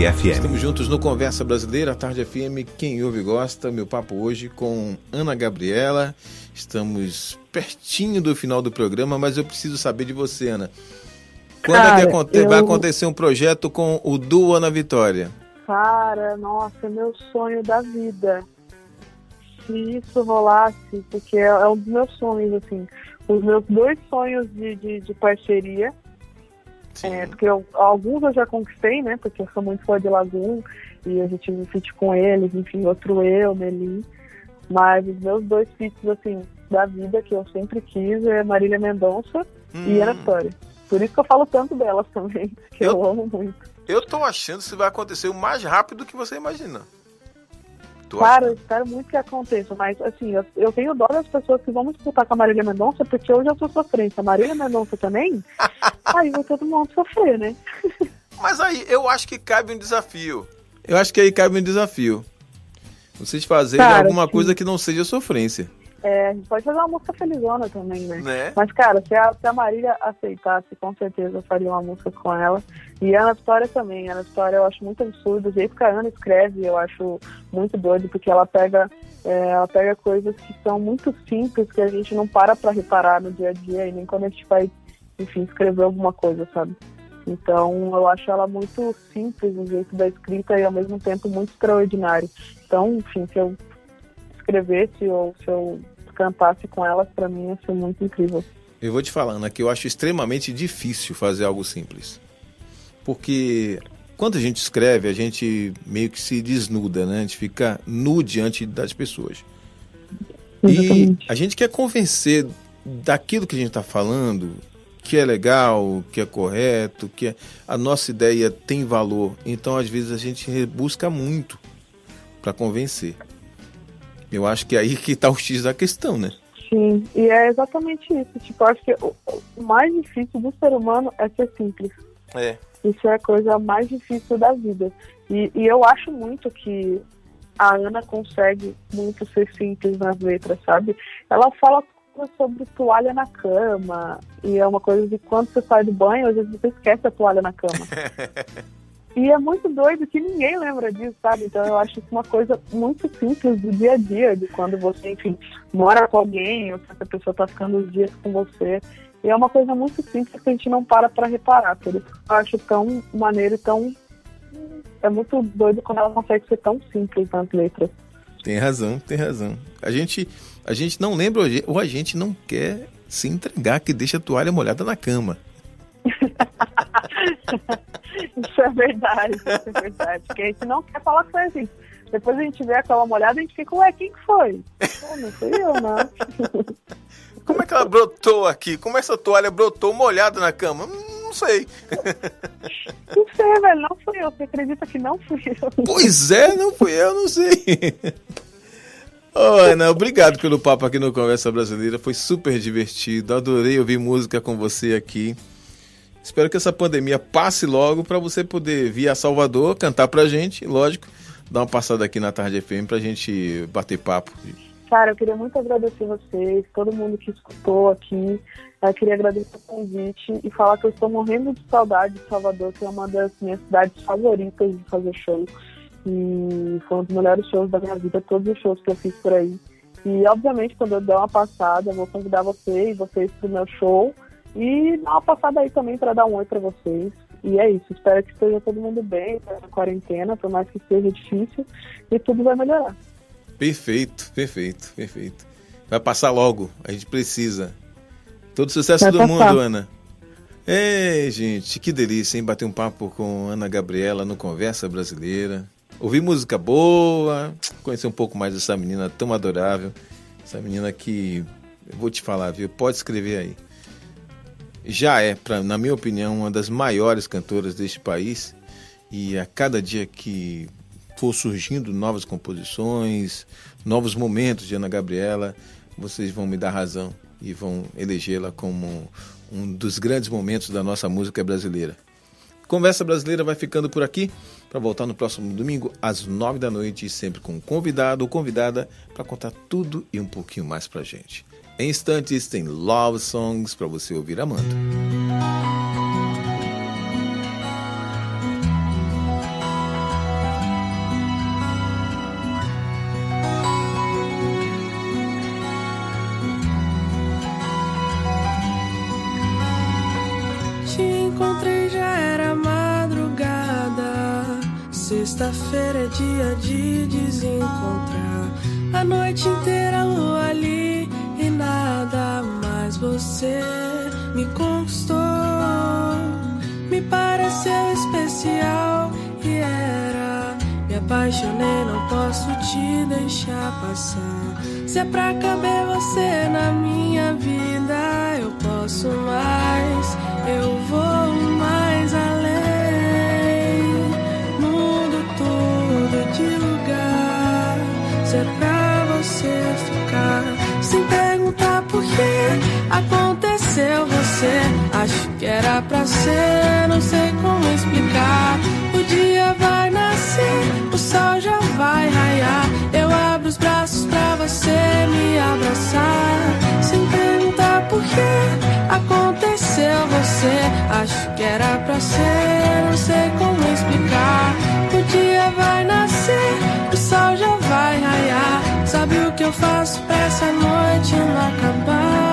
Tarde FM. Estamos juntos no Conversa Brasileira, a Tarde FM, quem ouve gosta. Meu papo hoje com Ana Gabriela. Estamos pertinho do final do programa, mas eu preciso saber de você, Ana. Quando é que Cara, aconte- eu- vai acontecer um projeto com o Duo Ana Vitória? Cara, nossa, é meu sonho da vida. Se isso rolasse, porque é, é um dos meus sonhos, assim. Os meus dois sonhos de, de, de parceria, é, porque eu- alguns eu já conquistei, né? Porque eu sou muito fã de Lagoon e a gente me feat com eles, enfim, outro eu, Meli. Mas os meus dois feats, assim, da vida que eu sempre quis é Marília Mendonça e Ana Vitória. Por isso que eu falo tanto delas também, que eu, Eu- amo muito. Eu tô achando que isso vai acontecer o mais rápido do que você imagina. Tô Claro, eu achando. espero muito que aconteça, mas assim, eu, eu tenho dó das pessoas que vão disputar com a Marília Mendonça, porque eu já sou sofrente. A Marília Mendonça também, aí vai todo mundo sofrer, né? Mas aí, eu acho que cabe um desafio. Eu acho que aí cabe um desafio. Vocês fazerem Cara, alguma sim. coisa que não seja sofrência. É, a gente pode fazer uma música felizona também, né? Né? Mas, cara, se a, se a Marília aceitasse, com certeza eu faria uma música com ela. E a Ana Vitória também. A Ana Vitória eu acho muito absurdo. O jeito que a Ana escreve, eu acho muito doido, porque ela pega, é, ela pega coisas que são muito simples, que a gente não para pra reparar no dia a dia, e nem quando a gente vai, enfim, escrever alguma coisa, sabe? Então, eu acho ela muito simples no jeito da escrita e, ao mesmo tempo, muito extraordinário. Então, enfim, se eu escrevesse ou se eu cantasse com ela, pra mim ia ser muito incrível. Eu vou te falando aqui, eu acho extremamente difícil fazer algo simples. Porque quando a gente escreve, a gente meio que se desnuda, né? A gente fica nu diante das pessoas. E Exatamente. a gente quer convencer daquilo que a gente está falando, que é legal, que é correto, que é- a nossa ideia tem valor. Então, às vezes, a gente busca muito para convencer. Eu acho que é aí que está o X da questão, né? Sim, e é exatamente isso. Tipo, acho que o, mais difícil do ser humano é ser simples. É. Isso é a coisa mais difícil da vida. E, e eu acho muito que a Ana consegue muito ser simples nas letras, sabe? Ela fala sobre toalha na cama, e é uma coisa de quando você sai do banho, às vezes você esquece a toalha na cama. E é muito doido que ninguém lembra disso, sabe? Então eu acho isso uma coisa muito simples do dia a dia, de quando você, enfim, mora com alguém, ou se essa pessoa tá ficando os dias com você. E é uma coisa muito simples que a gente não para pra reparar. Por isso eu acho tão maneiro e tão. É muito doido quando ela consegue ser tão simples nas letras. Tem razão, tem razão. A gente, a gente não lembra ou a gente não quer se entregar que deixa a toalha molhada na cama. Isso é verdade, isso é verdade. Porque a gente não quer falar que foi assim. Depois a gente vê aquela molhada a gente fica, ué, quem que foi? Não fui eu, não. Como é que ela brotou aqui? Como essa toalha brotou molhada na cama? Hum, Não sei. Não sei, velho, não fui eu. Você acredita que não fui eu? Pois é, não fui eu, não sei. Ô, Ana, obrigado pelo papo aqui no Conversa Brasileira. Foi super divertido. Adorei ouvir música com você aqui. Espero que essa pandemia passe logo para você poder vir a Salvador, cantar pra gente, lógico, dar uma passada aqui na Tarde FM pra gente bater papo. Cara, eu queria muito agradecer vocês, todo mundo que escutou aqui. Eu queria agradecer o convite e falar que eu estou morrendo de saudade de Salvador, que é uma das minhas cidades favoritas de fazer show. E foi um dos melhores shows da minha vida, todos os shows que eu fiz por aí. E, obviamente, quando eu der uma passada, eu vou convidar você e vocês pro meu show. E dar uma passada aí também para dar um oi para vocês. E é isso, espero que esteja todo mundo bem na quarentena, por mais que seja difícil, e tudo vai melhorar. Perfeito, perfeito, perfeito. Vai passar logo. A gente precisa. Todo sucesso Vai do passar. mundo, Ana. Ei, gente, que delícia, hein? Bater um papo com Ana Gabriela no Conversa Brasileira. Ouvir música boa, conhecer um pouco mais dessa menina tão adorável. Essa menina que, eu vou te falar, viu? Pode escrever aí. Já é, pra, na minha opinião, uma das maiores cantoras deste país. E a cada dia que for surgindo novas composições, novos momentos de Ana Gabriela, vocês vão me dar razão e vão elegê-la como um dos grandes momentos da nossa música brasileira. Conversa Brasileira vai ficando por aqui para voltar no próximo domingo às nove da noite, sempre com um convidado ou convidada para contar tudo e um pouquinho mais pra gente. Em instantes tem Love Songs para você ouvir amando. Se é pra caber você na minha vida, eu posso mais, eu vou mais além. Mudo tudo de lugar, se é pra você ficar. Sem perguntar por que aconteceu você. Acho que era pra ser, não sei como explicar. Acho que era pra ser, não sei como explicar. O dia vai nascer, o sol já vai raiar. Sabe o que eu faço pra essa noite não acabar?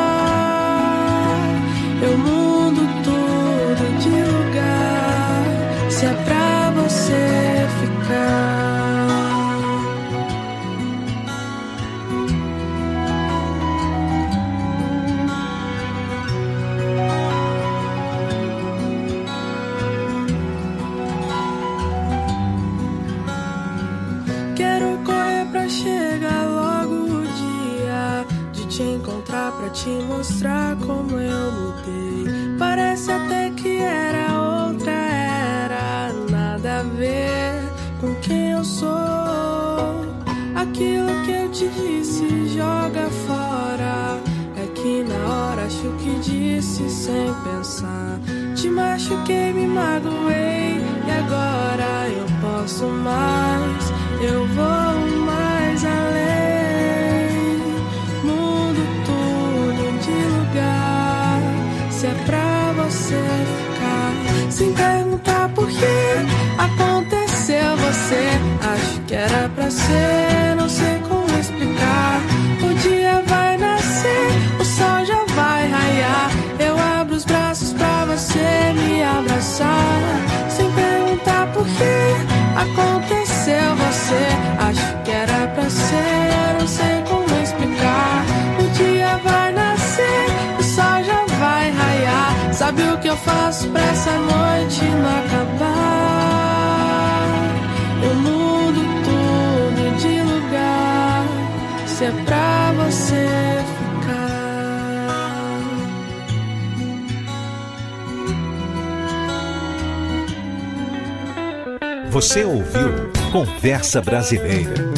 Conversa Brasileira.